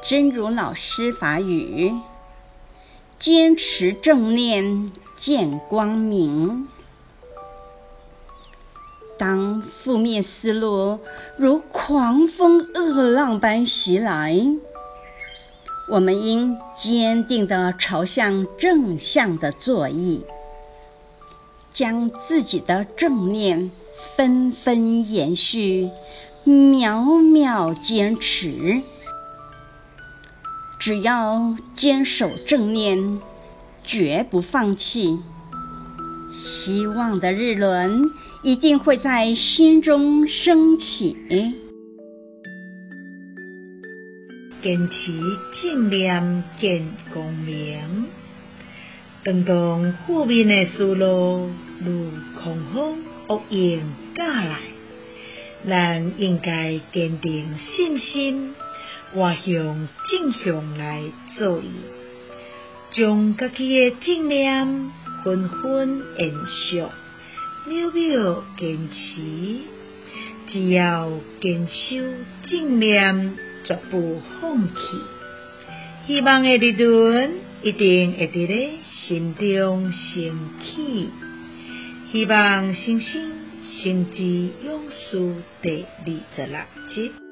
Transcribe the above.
真如老师法语：坚持正念，见光明。当负面思路如狂风恶浪般袭来，我们应坚定地朝向正向的作意，将自己的正念纷纷延续，秒秒坚持。只要坚守正念，绝不放弃，希望的日轮一定会在心中升起。坚持正念见光明，当当负面的思路如狂风恶影袭来，咱应该坚定信心，我向正向来作意，将家己的正念纷纷延续，秒秒坚持。只要坚守正念。绝不放弃，希望的日轮一定会伫咧心中升起。希望新生心之勇士第二十六集。